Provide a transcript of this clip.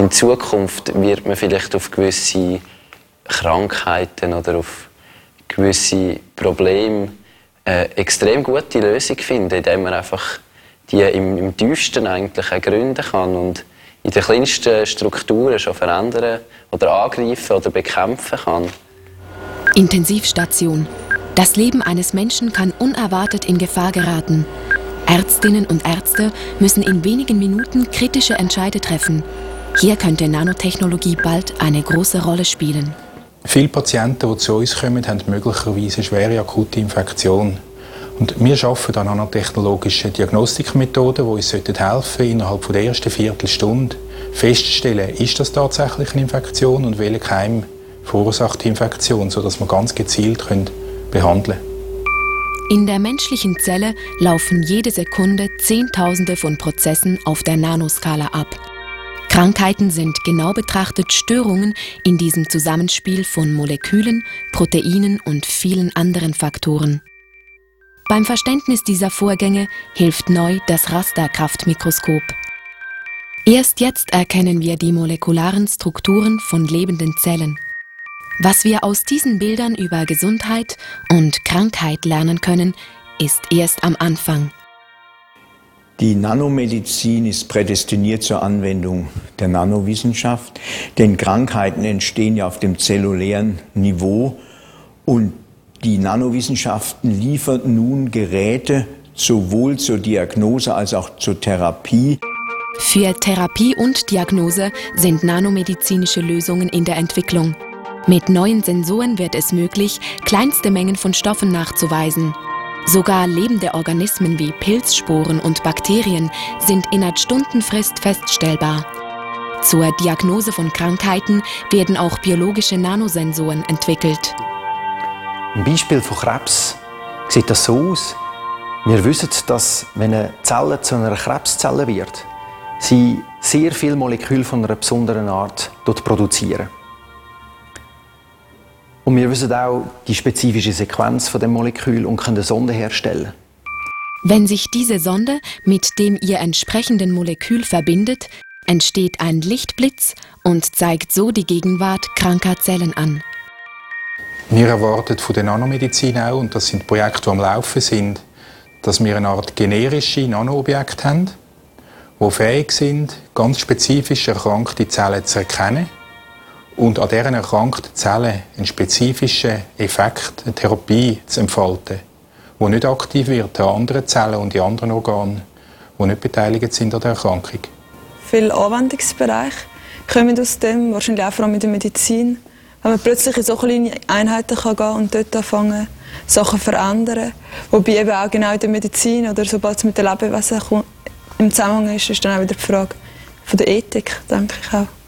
in Zukunft wird man vielleicht auf gewisse Krankheiten oder auf gewisse Probleme eine äh, extrem gute Lösung finden, indem man einfach die im, im tiefsten eigentlich ergründen kann und in den kleinsten Strukturen schon verändern oder angreifen oder bekämpfen kann. Intensivstation. Das Leben eines Menschen kann unerwartet in Gefahr geraten. Ärztinnen und Ärzte müssen in wenigen Minuten kritische Entscheide treffen. Hier könnte Nanotechnologie bald eine große Rolle spielen. Viele Patienten, die zu uns kommen, haben möglicherweise eine schwere akute Infektion. Und wir arbeiten an nanotechnologischen Diagnostikmethoden, die uns helfen sollten, innerhalb der ersten Viertelstunde festzustellen, ist das tatsächlich eine Infektion und welcher Keim verursacht die Infektion, sodass wir ganz gezielt behandeln können. In der menschlichen Zelle laufen jede Sekunde Zehntausende von Prozessen auf der Nanoskala ab. Krankheiten sind genau betrachtet Störungen in diesem Zusammenspiel von Molekülen, Proteinen und vielen anderen Faktoren. Beim Verständnis dieser Vorgänge hilft neu das Rasterkraftmikroskop. Erst jetzt erkennen wir die molekularen Strukturen von lebenden Zellen. Was wir aus diesen Bildern über Gesundheit und Krankheit lernen können, ist erst am Anfang. Die Nanomedizin ist prädestiniert zur Anwendung der Nanowissenschaft, denn Krankheiten entstehen ja auf dem zellulären Niveau und die Nanowissenschaften liefern nun Geräte sowohl zur Diagnose als auch zur Therapie. Für Therapie und Diagnose sind nanomedizinische Lösungen in der Entwicklung. Mit neuen Sensoren wird es möglich, kleinste Mengen von Stoffen nachzuweisen. Sogar lebende Organismen wie Pilzsporen und Bakterien sind innerhalb Stundenfrist feststellbar. Zur Diagnose von Krankheiten werden auch biologische Nanosensoren entwickelt. Im Beispiel von Krebs sieht das so aus. Wir wissen, dass wenn eine Zelle zu einer Krebszelle wird, sie sehr viel Molekül von einer besonderen Art produzieren. Und wir wissen auch die spezifische Sequenz von dem Molekül und können eine Sonde herstellen. Wenn sich diese Sonde mit dem ihr entsprechenden Molekül verbindet, entsteht ein Lichtblitz und zeigt so die Gegenwart kranker Zellen an. Wir erwarten von der Nanomedizin auch, und das sind Projekte, die am Laufen sind, dass wir eine Art generische Nanoobjekte haben, die fähig sind, ganz spezifisch erkrankte Zellen zu erkennen und an deren erkrankten Zellen einen spezifischen Effekt, eine Therapie zu entfalten, die nicht aktiv wird an anderen Zellen und in anderen Organen, die nicht beteiligt sind an der Erkrankung. Viele Anwendungsbereiche kommen aus dem, wahrscheinlich auch vor allem in der Medizin. Wenn man plötzlich in so kleine Einheiten kann gehen und dort anfangen, Sachen zu verändern. Wobei eben auch genau in der Medizin oder sobald es mit den Lebewesen im Zusammenhang ist, ist dann auch wieder die Frage von der Ethik, denke ich auch.